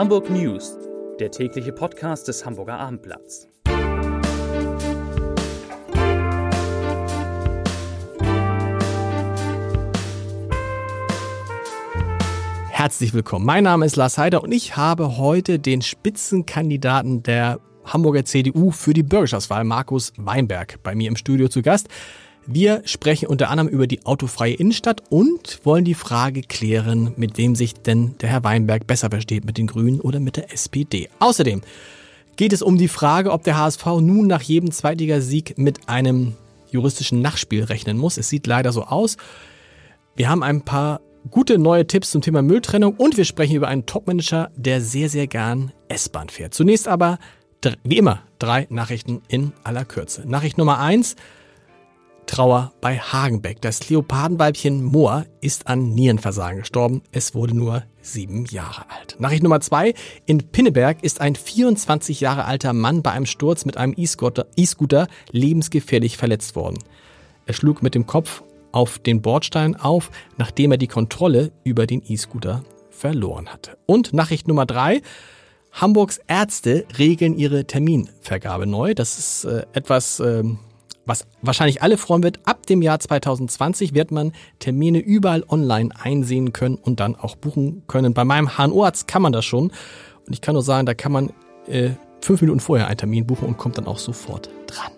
Hamburg News, der tägliche Podcast des Hamburger Abendblatts. Herzlich willkommen. Mein Name ist Lars Heider und ich habe heute den Spitzenkandidaten der Hamburger CDU für die Bürgerschaftswahl, Markus Weinberg, bei mir im Studio zu Gast. Wir sprechen unter anderem über die autofreie Innenstadt und wollen die Frage klären, mit wem sich denn der Herr Weinberg besser versteht, mit den Grünen oder mit der SPD. Außerdem geht es um die Frage, ob der HSV nun nach jedem Zweitligasieg mit einem juristischen Nachspiel rechnen muss. Es sieht leider so aus. Wir haben ein paar gute neue Tipps zum Thema Mülltrennung und wir sprechen über einen Topmanager, der sehr, sehr gern S-Bahn fährt. Zunächst aber, wie immer, drei Nachrichten in aller Kürze. Nachricht Nummer eins. Trauer bei Hagenbeck. Das Leopardenweibchen Moor ist an Nierenversagen gestorben. Es wurde nur sieben Jahre alt. Nachricht Nummer zwei. In Pinneberg ist ein 24 Jahre alter Mann bei einem Sturz mit einem E-Scooter lebensgefährlich verletzt worden. Er schlug mit dem Kopf auf den Bordstein auf, nachdem er die Kontrolle über den E-Scooter verloren hatte. Und Nachricht Nummer drei. Hamburgs Ärzte regeln ihre Terminvergabe neu. Das ist äh, etwas, äh, was wahrscheinlich alle freuen wird. Ab dem Jahr 2020 wird man Termine überall online einsehen können und dann auch buchen können. Bei meinem HNO-Arzt kann man das schon. Und ich kann nur sagen, da kann man äh, fünf Minuten vorher einen Termin buchen und kommt dann auch sofort dran.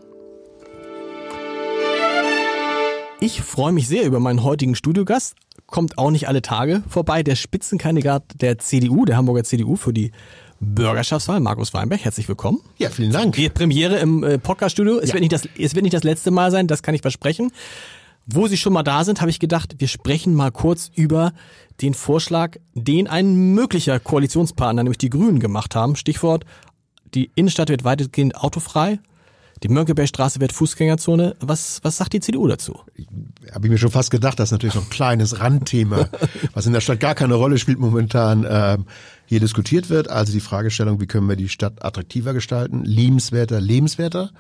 Ich freue mich sehr über meinen heutigen Studiogast. Kommt auch nicht alle Tage vorbei. Der Spitzenkandidat der CDU, der Hamburger CDU für die Bürgerschaftswahl, Markus Weinberg. Herzlich willkommen. Ja, vielen Dank. Die Premiere im äh, Podcaststudio. Es, ja. wird nicht das, es wird nicht das letzte Mal sein, das kann ich versprechen. Wo Sie schon mal da sind, habe ich gedacht, wir sprechen mal kurz über den Vorschlag, den ein möglicher Koalitionspartner, nämlich die Grünen, gemacht haben. Stichwort, die Innenstadt wird weitestgehend autofrei. Die Mönckebergstraße wird Fußgängerzone. Was, was sagt die CDU dazu? Habe ich mir schon fast gedacht, das ist natürlich so ein kleines Randthema, was in der Stadt gar keine Rolle spielt momentan, äh, hier diskutiert wird. Also die Fragestellung, wie können wir die Stadt attraktiver gestalten, liebenswerter, lebenswerter.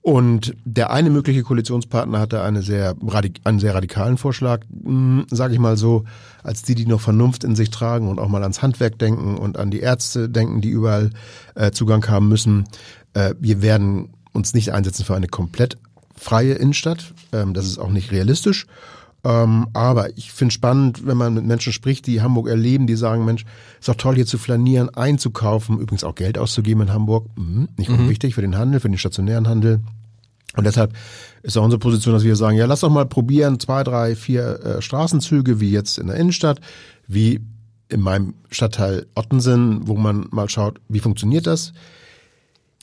Und der eine mögliche Koalitionspartner hatte eine sehr, einen sehr radikalen Vorschlag, hm, sage ich mal so, als die, die noch Vernunft in sich tragen und auch mal ans Handwerk denken und an die Ärzte denken, die überall äh, Zugang haben müssen. Äh, wir werden uns nicht einsetzen für eine komplett freie Innenstadt. Ähm, das ist auch nicht realistisch. Ähm, aber ich finde spannend, wenn man mit Menschen spricht, die Hamburg erleben, die sagen, Mensch, ist doch toll hier zu flanieren, einzukaufen, übrigens auch Geld auszugeben in Hamburg. Mhm, nicht mhm. wichtig für den Handel, für den stationären Handel. Und deshalb ist auch unsere Position, dass wir sagen, ja, lass doch mal probieren, zwei, drei, vier äh, Straßenzüge, wie jetzt in der Innenstadt, wie in meinem Stadtteil Ottensen, wo man mal schaut, wie funktioniert das?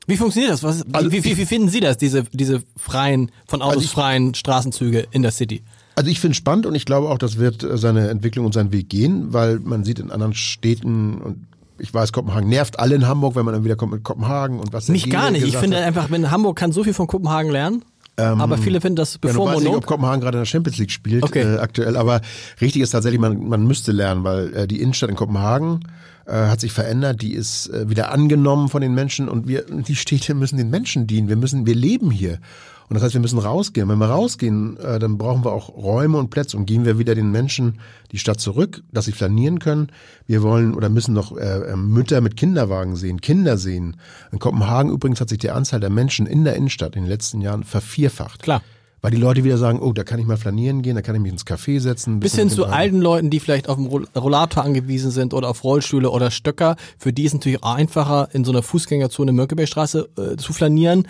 Wie funktioniert das? Was, also wie, wie, wie, finden Sie das, diese, diese freien, von Autos also ich, freien Straßenzüge in der City? Also ich finde es spannend und ich glaube auch, das wird äh, seine Entwicklung und seinen Weg gehen, weil man sieht in anderen Städten und ich weiß, Kopenhagen nervt alle in Hamburg, wenn man dann wieder kommt mit Kopenhagen und was. Mich gar nicht. Ich finde hat. einfach, wenn Hamburg kann so viel von Kopenhagen lernen. Ähm, aber viele finden das bevor ja, Ich weiß nicht, ob Kopenhagen gerade in der Champions League spielt okay. äh, aktuell. Aber richtig ist tatsächlich, man, man müsste lernen, weil äh, die Innenstadt in Kopenhagen äh, hat sich verändert, die ist äh, wieder angenommen von den Menschen und wir, die Städte müssen den Menschen dienen. Wir müssen, wir leben hier. Und das heißt, wir müssen rausgehen. Wenn wir rausgehen, äh, dann brauchen wir auch Räume und Plätze und geben wir wieder den Menschen die Stadt zurück, dass sie flanieren können. Wir wollen oder müssen noch äh, äh, Mütter mit Kinderwagen sehen, Kinder sehen. In Kopenhagen übrigens hat sich die Anzahl der Menschen in der Innenstadt in den letzten Jahren vervierfacht. Klar. Weil die Leute wieder sagen, oh, da kann ich mal flanieren gehen, da kann ich mich ins Café setzen. Bis hin zu alten Leuten, die vielleicht auf dem Rollator angewiesen sind oder auf Rollstühle oder Stöcker. Für die ist natürlich einfacher, in so einer Fußgängerzone Mönckebergstraße äh, zu flanieren,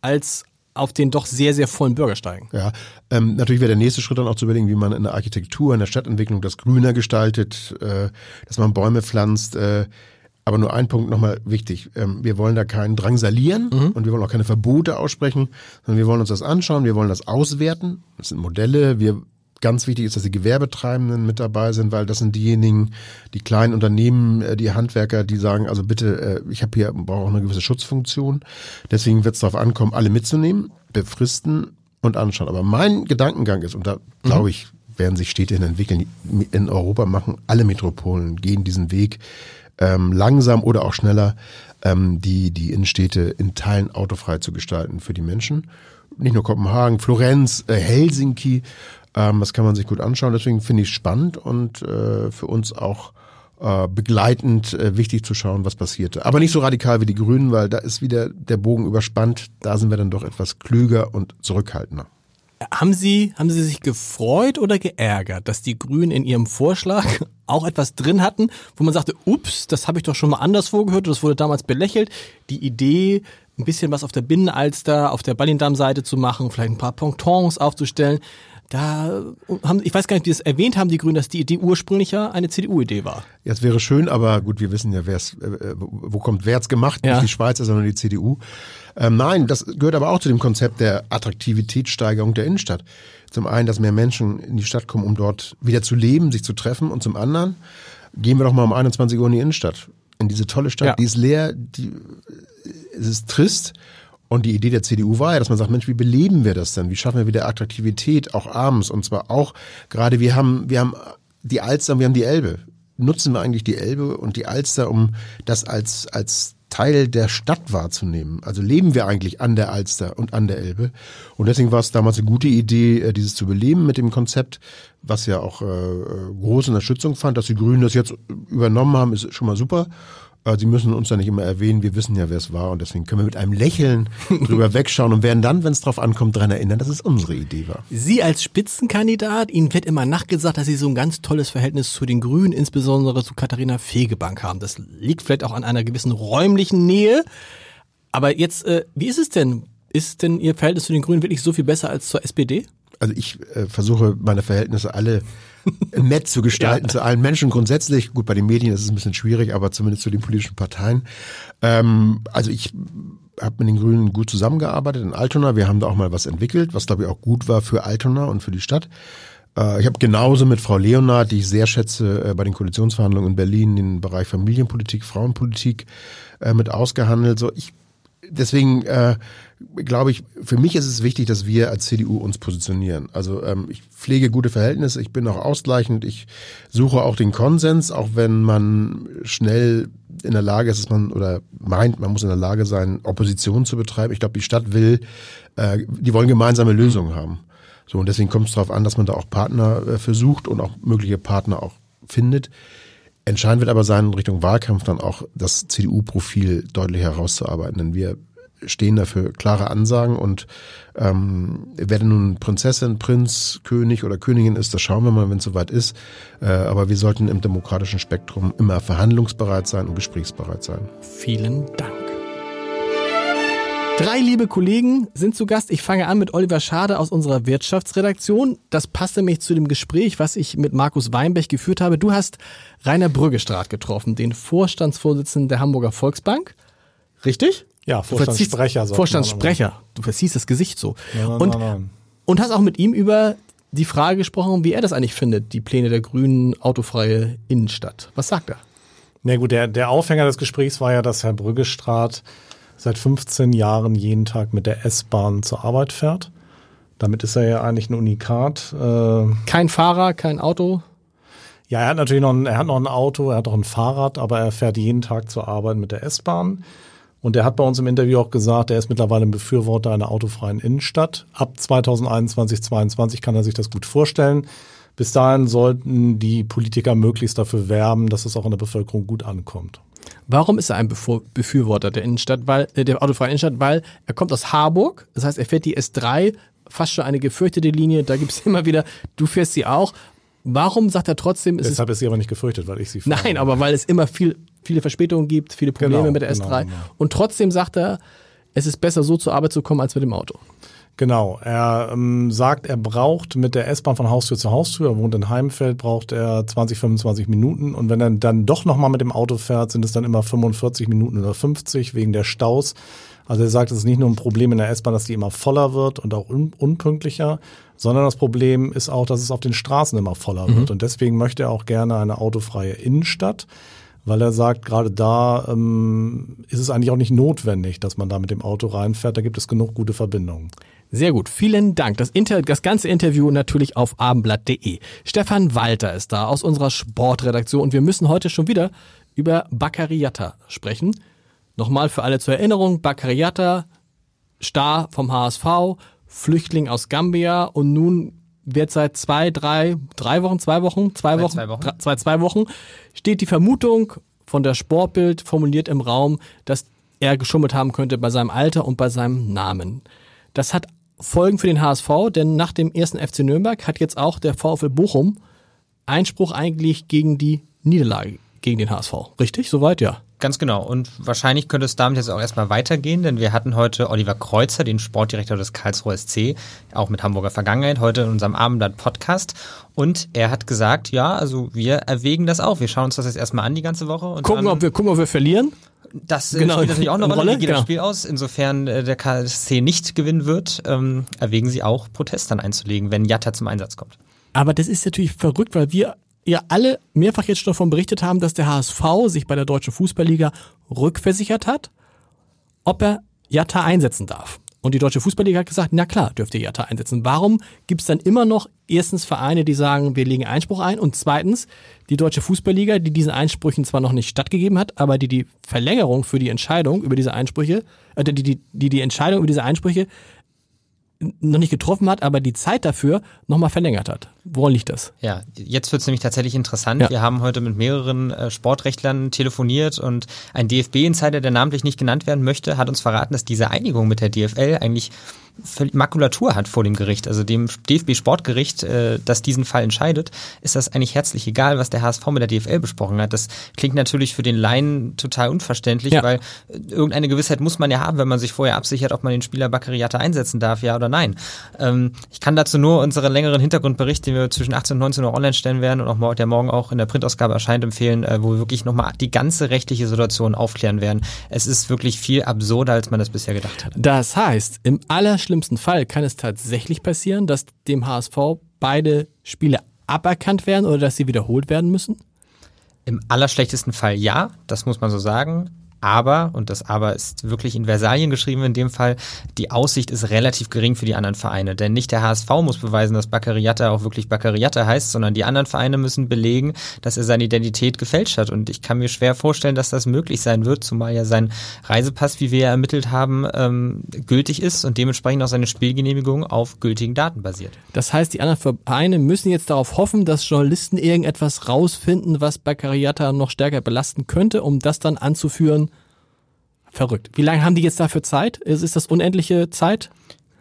als auf den doch sehr, sehr vollen Bürgersteigen. Ja, ähm, natürlich wäre der nächste Schritt dann auch zu überlegen, wie man in der Architektur, in der Stadtentwicklung das grüner gestaltet, äh, dass man Bäume pflanzt, äh, aber nur ein Punkt nochmal wichtig. Ähm, wir wollen da keinen drangsalieren mhm. und wir wollen auch keine Verbote aussprechen, sondern wir wollen uns das anschauen, wir wollen das auswerten. Das sind Modelle. Wir Ganz wichtig ist, dass die Gewerbetreibenden mit dabei sind, weil das sind diejenigen, die kleinen Unternehmen, äh, die Handwerker, die sagen, also bitte, äh, ich habe hier brauche auch eine gewisse Schutzfunktion. Deswegen wird es darauf ankommen, alle mitzunehmen, befristen und anschauen. Aber mein Gedankengang ist, und da mhm. glaube ich, werden sich Städte entwickeln. In Europa machen alle Metropolen, gehen diesen Weg ähm, langsam oder auch schneller, ähm, die, die Innenstädte in Teilen autofrei zu gestalten für die Menschen. Nicht nur Kopenhagen, Florenz, äh, Helsinki, ähm, das kann man sich gut anschauen. Deswegen finde ich es spannend und äh, für uns auch äh, begleitend äh, wichtig zu schauen, was passierte. Aber nicht so radikal wie die Grünen, weil da ist wieder der Bogen überspannt. Da sind wir dann doch etwas klüger und zurückhaltender. Haben Sie, haben Sie sich gefreut oder geärgert, dass die Grünen in ihrem Vorschlag auch etwas drin hatten, wo man sagte, ups, das habe ich doch schon mal anderswo gehört, das wurde damals belächelt. Die Idee, ein bisschen was auf der Binnenalster, auf der Ballindamm-Seite zu machen, vielleicht ein paar Pontons aufzustellen. Da haben, ich weiß gar nicht, ob die das erwähnt haben, die Grünen, dass die Idee ursprünglich ja eine CDU-Idee war. Ja, es wäre schön, aber gut, wir wissen ja, wer es, äh, wo kommt, wer hat's gemacht, Ja. nicht die Schweizer, sondern die CDU. Ähm, nein, das gehört aber auch zu dem Konzept der Attraktivitätssteigerung der Innenstadt. Zum einen, dass mehr Menschen in die Stadt kommen, um dort wieder zu leben, sich zu treffen, und zum anderen gehen wir doch mal um 21 Uhr in die Innenstadt, in diese tolle Stadt, Ja. die ist leer, die, es ist trist. Und die Idee der CDU war ja, dass man sagt, Mensch, wie beleben wir das denn? Wie schaffen wir wieder Attraktivität auch abends? Und zwar auch gerade, wir haben, wir haben die Alster, und wir haben die Elbe. Nutzen wir eigentlich die Elbe und die Alster, um das als, als Teil der Stadt wahrzunehmen? Also leben wir eigentlich an der Alster und an der Elbe? Und deswegen war es damals eine gute Idee, äh, dieses zu beleben mit dem Konzept, was ja auch äh, große Unterstützung fand. Dass die Grünen das jetzt übernommen haben, ist schon mal super. Sie müssen uns ja nicht immer erwähnen, wir wissen ja, wer es war und deswegen können wir mit einem Lächeln drüber wegschauen und werden dann, wenn es drauf ankommt, daran erinnern, dass es unsere Idee war. Sie als Spitzenkandidat, Ihnen wird immer nachgesagt, dass Sie so ein ganz tolles Verhältnis zu den Grünen, insbesondere zu Katharina Fegebank haben. Das liegt vielleicht auch an einer gewissen räumlichen Nähe. Aber jetzt, äh, wie ist es denn? Ist denn Ihr Verhältnis zu den Grünen wirklich so viel besser als zur SPD? Also ich äh, versuche meine Verhältnisse alle nett zu gestalten zu allen Menschen grundsätzlich. Gut, bei den Medien ist es ein bisschen schwierig, aber zumindest zu den politischen Parteien. Ähm, also ich habe mit den Grünen gut zusammengearbeitet in Altona. Wir haben da auch mal was entwickelt, was glaube ich auch gut war für Altona und für die Stadt. Äh, ich habe genauso mit Frau Leonard, die ich sehr schätze, äh, bei den Koalitionsverhandlungen in Berlin den Bereich Familienpolitik, Frauenpolitik äh, mit ausgehandelt. So ich deswegen äh, glaube ich, für mich ist es wichtig, dass wir als CDU uns positionieren. Also ähm, ich pflege gute Verhältnisse, ich bin auch ausgleichend, ich suche auch den Konsens, auch wenn man schnell in der Lage ist, dass man oder meint, man muss in der Lage sein, Opposition zu betreiben. Ich glaube, die Stadt will, äh, die wollen gemeinsame Lösungen haben. So und deswegen kommt es darauf an, dass man da auch Partner äh, versucht und auch mögliche Partner auch findet. Entscheidend wird aber sein, in Richtung Wahlkampf dann auch das CDU-Profil deutlich herauszuarbeiten. Denn wir stehen dafür klare Ansagen und ähm, wer denn nun Prinzessin, Prinz, König oder Königin ist, das schauen wir mal, wenn es soweit ist. Äh, aber wir sollten im demokratischen Spektrum immer verhandlungsbereit sein und gesprächsbereit sein. Vielen Dank. Drei liebe Kollegen sind zu Gast. Ich fange an mit Oliver Schade aus unserer Wirtschaftsredaktion. Das passt nämlich zu dem Gespräch, was ich mit Markus Weinbech geführt habe. Du hast Rainer Brüggestraat getroffen, den Vorstandsvorsitzenden der Hamburger Volksbank. Richtig? Ja, Vorstandssprecher. Vorstandssprecher. Du verziehst das Gesicht so. Nein, nein, und, nein, und hast auch mit ihm über die Frage gesprochen, wie er das eigentlich findet, die Pläne der Grünen autofreie Innenstadt. Was sagt er? Na gut, der, der Aufhänger des Gesprächs war ja, dass Herr Brüggestraat seit 15 Jahren jeden Tag mit der S-Bahn zur Arbeit fährt. Damit ist er ja eigentlich ein Unikat. Äh, Kein Fahrer, kein Auto. ja, er hat natürlich noch ein, er hat noch ein Auto, er hat auch ein Fahrrad, aber er fährt jeden Tag zur Arbeit mit der S-Bahn. Und er hat bei uns im Interview auch gesagt, er ist mittlerweile ein Befürworter einer autofreien Innenstadt. Ab 2021, 2022 kann er sich das gut vorstellen. Bis dahin sollten die Politiker möglichst dafür werben, dass es auch in der Bevölkerung gut ankommt. Warum ist er ein Befürworter der Innenstadt, weil, äh, der autofreien Innenstadt? Weil er kommt aus Harburg, das heißt, er fährt die S3, fast schon eine gefürchtete Linie, da gibt's immer wieder, du fährst sie auch. Warum sagt er trotzdem, es ist, Deshalb ist sie aber nicht gefürchtet, weil ich sie fahre. nein, aber weil es immer viel, viele Verspätungen gibt, viele Probleme Genau, mit der genau, S3. genau. Und trotzdem sagt er, es ist besser so zur Arbeit zu kommen als mit dem Auto. Genau. Er ähm, sagt, er braucht mit der S-Bahn von Haustür zu Haustür, er wohnt in Heimfeld, braucht er 20, 25 Minuten. Und wenn er dann doch nochmal mit dem Auto fährt, sind es dann immer 45 Minuten oder 50 wegen der Staus. Also er sagt, es ist nicht nur ein Problem in der S-Bahn, dass die immer voller wird und auch un unpünktlicher, sondern das Problem ist auch, dass es auf den Straßen immer voller wird. Und deswegen möchte er auch gerne eine autofreie Innenstadt weil er sagt, gerade da ähm, ist es eigentlich auch nicht notwendig, dass man da mit dem Auto reinfährt. Da gibt es genug gute Verbindungen. Sehr gut, vielen Dank. Das, Inter das ganze Interview natürlich auf abendblatt.de. Stefan Walter ist da aus unserer Sportredaktion und wir müssen heute schon wieder über Baccariata sprechen. Nochmal für alle zur Erinnerung, Baccariata, Star vom HSV, Flüchtling aus Gambia und nun wird seit zwei, drei, drei Wochen, zwei Wochen, zwei Seit Wochen, zwei Wochen. drei- zwei, zwei Wochen, steht die Vermutung von der Sportbild formuliert im Raum, dass er geschummelt haben könnte bei seinem Alter und bei seinem Namen. Das hat Folgen für den HSV, denn nach dem ersten FC Nürnberg hat jetzt auch der VfL Bochum Einspruch eigentlich gegen die Niederlage gegen den HSV. Richtig? Soweit, ja. Ganz genau. Und wahrscheinlich könnte es damit jetzt auch erstmal weitergehen, denn wir hatten heute Oliver Kreuzer, den Sportdirektor des Karlsruher SC, auch mit Hamburger Vergangenheit, heute in unserem Abendblatt-Podcast. Und er hat gesagt, ja, also wir erwägen das auch. Wir schauen uns das jetzt erstmal an die ganze Woche. Und Gucken, ob wir, gucken, ob wir verlieren. das äh, genau, spielt natürlich auch eine eine Rolle. Rolle, Wie geht genau. das Spiel aus? Insofern äh, der KSC nicht gewinnen wird, ähm, erwägen sie auch, Protest dann einzulegen, wenn Jatta zum Einsatz kommt. Aber das ist natürlich verrückt, weil wir ja alle mehrfach jetzt schon davon berichtet haben, dass der HSV sich bei der Deutschen Fußballliga rückversichert hat, ob er Jatta einsetzen darf. Und die Deutsche Fußballliga hat gesagt, na klar, dürft ihr Jatta einsetzen. Warum gibt es dann immer noch erstens Vereine, die sagen, wir legen Einspruch ein und zweitens die Deutsche Fußballliga, die diesen Einsprüchen zwar noch nicht stattgegeben hat, aber die die Verlängerung für die Entscheidung über diese Einsprüche, äh, die, die, die die Entscheidung über diese Einsprüche noch nicht getroffen hat, aber die Zeit dafür nochmal verlängert hat. Woran liegt das? Ja, jetzt wird es nämlich tatsächlich interessant. Ja. Wir haben heute mit mehreren äh, Sportrechtlern telefoniert und ein DFB-Insider, der namentlich nicht genannt werden möchte, hat uns verraten, dass diese Einigung mit der DFL eigentlich Makulatur hat vor dem Gericht. Also dem DFB-Sportgericht, äh, das diesen Fall entscheidet, ist das eigentlich herzlich egal, was der HSV mit der DFL besprochen hat. Das klingt natürlich für den Laien total unverständlich, Ja. weil äh, irgendeine Gewissheit muss man ja haben, wenn man sich vorher absichert, ob man den Spieler Bakariata einsetzen darf, ja oder nein. Ähm, ich kann dazu nur unseren längeren Hintergrundbericht, den wir zwischen 18 und 19 Uhr online stellen werden und auch der morgen auch in der Printausgabe erscheint, empfehlen, äh, wo wir wirklich nochmal die ganze rechtliche Situation aufklären werden. Es ist wirklich viel absurder, als man das bisher gedacht hat. Das heißt, im allerschlimmsten Fall kann es tatsächlich passieren, dass dem HSV beide Spiele aberkannt werden oder dass sie wiederholt werden müssen? Im allerschlechtesten Fall ja, das muss man so sagen. Aber, und das Aber ist wirklich in Versalien geschrieben in dem Fall, die Aussicht ist relativ gering für die anderen Vereine. Denn nicht der HSV muss beweisen, dass Baccariata auch wirklich Baccariata heißt, sondern die anderen Vereine müssen belegen, dass er seine Identität gefälscht hat. Und ich kann mir schwer vorstellen, dass das möglich sein wird, zumal ja sein Reisepass, wie wir ja ermittelt haben, ähm, gültig ist und dementsprechend auch seine Spielgenehmigung auf gültigen Daten basiert. Das heißt, die anderen Vereine müssen jetzt darauf hoffen, dass Journalisten irgendetwas rausfinden, was Baccariata noch stärker belasten könnte, um das dann anzuführen. Verrückt. Wie lange haben die jetzt dafür Zeit? Ist, ist das unendliche Zeit?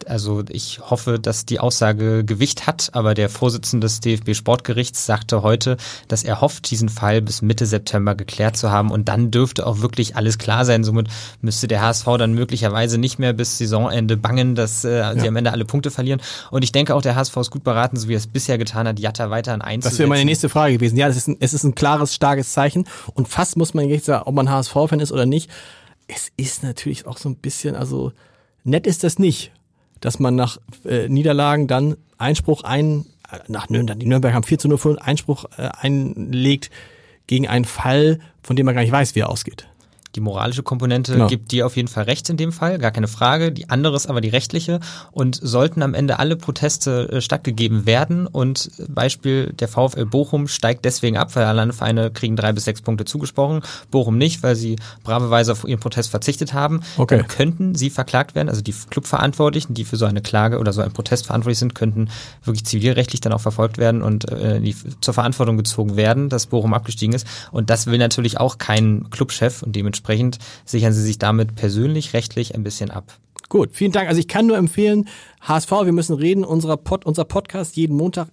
Also ich hoffe, dass die Aussage Gewicht hat, aber der Vorsitzende des DFB Sportgerichts sagte heute, dass er hofft, diesen Fall bis Mitte September geklärt zu haben und dann dürfte auch wirklich alles klar sein. Somit müsste der HSV dann möglicherweise nicht mehr bis Saisonende bangen, dass äh, sie am Ende alle Punkte verlieren. Und ich denke auch, der HSV ist gut beraten, so wie er es bisher getan hat, Jatta weiterhin einzusetzen. Das wäre meine nächste Frage gewesen. Ja, das ist ein, es ist ein klares, starkes Zeichen. Und fast muss man jetzt sagen, ob man HSV-Fan ist oder nicht. Es ist natürlich auch so ein bisschen, also nett ist das nicht, dass man nach äh, Niederlagen dann Einspruch ein, äh, nach Nürnberg, die Nürnberg haben 4 zu 0 verloren, Einspruch äh, einlegt gegen einen Fall, von dem man gar nicht weiß, wie er ausgeht. Die moralische Komponente Genau. gibt dir auf jeden Fall recht in dem Fall, gar keine Frage. Die andere ist aber die rechtliche. Und sollten am Ende alle Proteste äh, stattgegeben werden und äh, Beispiel der VfL Bochum steigt deswegen ab, weil alle Vereine kriegen drei bis sechs Punkte zugesprochen, Bochum nicht, weil sie braveweise auf ihren Protest verzichtet haben, Okay. dann könnten sie verklagt werden. Also die Clubverantwortlichen, die für so eine Klage oder so einen Protest verantwortlich sind, könnten wirklich zivilrechtlich dann auch verfolgt werden und äh, die, zur Verantwortung gezogen werden, dass Bochum abgestiegen ist. Und das will natürlich auch kein Clubchef und dementsprechend sichern sie sich damit persönlich rechtlich ein bisschen ab. Gut, vielen Dank. Also ich kann nur empfehlen, HSV, wir müssen reden, unser, Pod, unser Podcast jeden Montag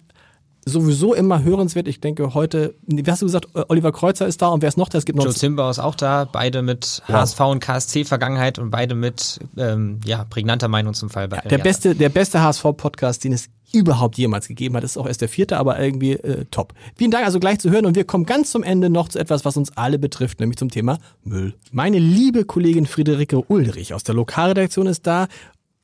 sowieso immer hörenswert. Ich denke heute, wie hast du gesagt, Oliver Kreuzer ist da und wer ist noch da? Es gibt noch Joe Zimbauer ist auch da, beide mit HSV und KSC Vergangenheit und beide mit ähm, ja, prägnanter Meinung zum Fall. der beste, der beste HSV-Podcast, den es überhaupt jemals gegeben hat. Das ist auch erst der vierte, aber irgendwie äh, top. Vielen Dank also gleich zu hören und wir kommen ganz zum Ende noch zu etwas, was uns alle betrifft, nämlich zum Thema Müll. Meine liebe Kollegin Friederike Ulrich aus der Lokalredaktion ist da.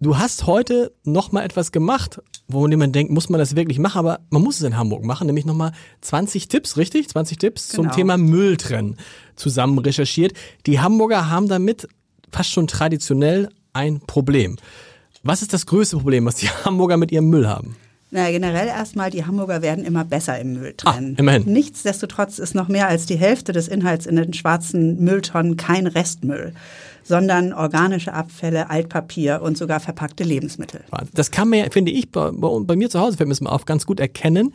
Du hast heute noch mal etwas gemacht, wo man denkt, muss man das wirklich machen, aber man muss es in Hamburg machen, nämlich noch mal 20 Tipps, richtig? 20 Tipps zum Genau. Thema Mülltrennen zusammen recherchiert. Die Hamburger haben damit fast schon traditionell ein Problem. Was ist das größte Problem, was die Hamburger mit ihrem Müll haben? Na, generell erstmal, die Hamburger werden immer besser im Müll trennen. Ah, immerhin. Nichtsdestotrotz ist noch mehr als die Hälfte des Inhalts in den schwarzen Mülltonnen kein Restmüll, sondern organische Abfälle, Altpapier und sogar verpackte Lebensmittel. Das kann man finde ich, bei, bei mir zu Hause fällt mir das mal auf, ganz gut erkennen.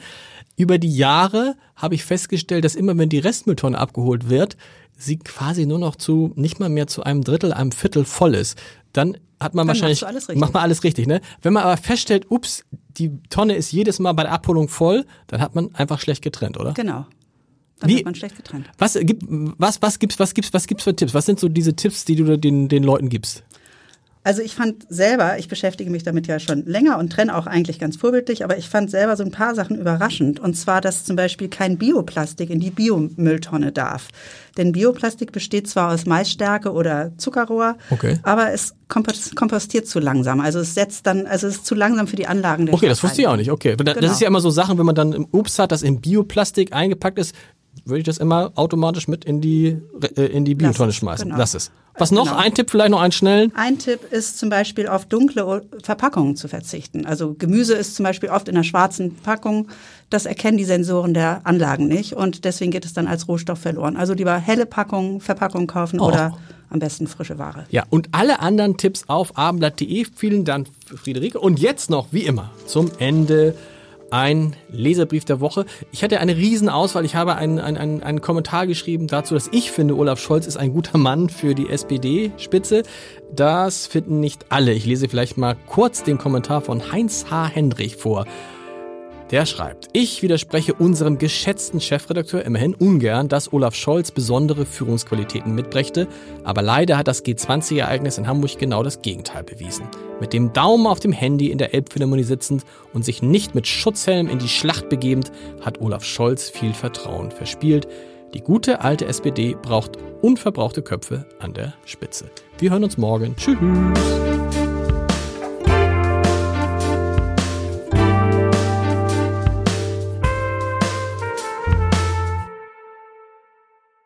Über die Jahre habe ich festgestellt, dass immer wenn die Restmülltonne abgeholt wird, sie quasi nur noch zu, nicht mal mehr zu einem Drittel, einem Viertel voll ist. Dann hat man Dann wahrscheinlich, macht man alles richtig, ne? Wenn man aber feststellt, ups, die Tonne ist jedes Mal bei der Abholung voll, dann hat man einfach schlecht getrennt, oder? Genau. Dann Wie- wird man schlecht getrennt. Was gibt, was, was gibt's, was gibt's, was gibt's für Tipps? Was sind so diese Tipps, die du den, den Leuten gibst? Also ich fand selber, ich beschäftige mich damit ja schon länger und trenne auch eigentlich ganz vorbildlich, aber ich fand selber so ein paar Sachen überraschend. Und zwar, dass zum Beispiel kein Bioplastik in die Biomülltonne darf. Denn Bioplastik besteht zwar aus Maisstärke oder Zuckerrohr, Okay. aber es kompos- kompostiert zu langsam. Also es setzt dann, also es ist zu langsam für die Anlagen der Okay, das wusste ich auch nicht. Okay, das Genau. ist ja immer so Sachen, wenn man dann im Obst hat, das in Bioplastik eingepackt ist, würde ich das immer automatisch mit in die äh, in die Biotonne es, schmeißen. genau. Lass es. Was noch? Genau. Ein Tipp, vielleicht noch einen schnellen. Ein Tipp ist zum Beispiel auf dunkle Verpackungen zu verzichten. Also Gemüse ist zum Beispiel oft in einer schwarzen Packung. Das erkennen die Sensoren der Anlagen nicht und deswegen geht es dann als Rohstoff verloren. Also lieber helle Packungen, Verpackungen kaufen Oh. oder am besten frische Ware. Ja, und alle anderen Tipps auf abendblatt.de. Vielen Dank, Friederike. Und jetzt noch, wie immer, zum Ende ein Leserbrief der Woche. Ich hatte eine riesen Auswahl. Ich habe einen, einen, einen Kommentar geschrieben dazu, dass ich finde, Olaf Scholz ist ein guter Mann für die SPD-Spitze. Das finden nicht alle. Ich lese vielleicht mal kurz den Kommentar von Heinz H. Hendrich vor. Der schreibt, ich widerspreche unserem geschätzten Chefredakteur immerhin ungern, dass Olaf Scholz besondere Führungsqualitäten mitbrächte, aber leider hat das G20-Ereignis in Hamburg genau das Gegenteil bewiesen. Mit dem Daumen auf dem Handy in der Elbphilharmonie sitzend und sich nicht mit Schutzhelm in die Schlacht begebend, hat Olaf Scholz viel Vertrauen verspielt. Die gute alte SPD braucht unverbrauchte Köpfe an der Spitze. Wir hören uns morgen. Tschüss.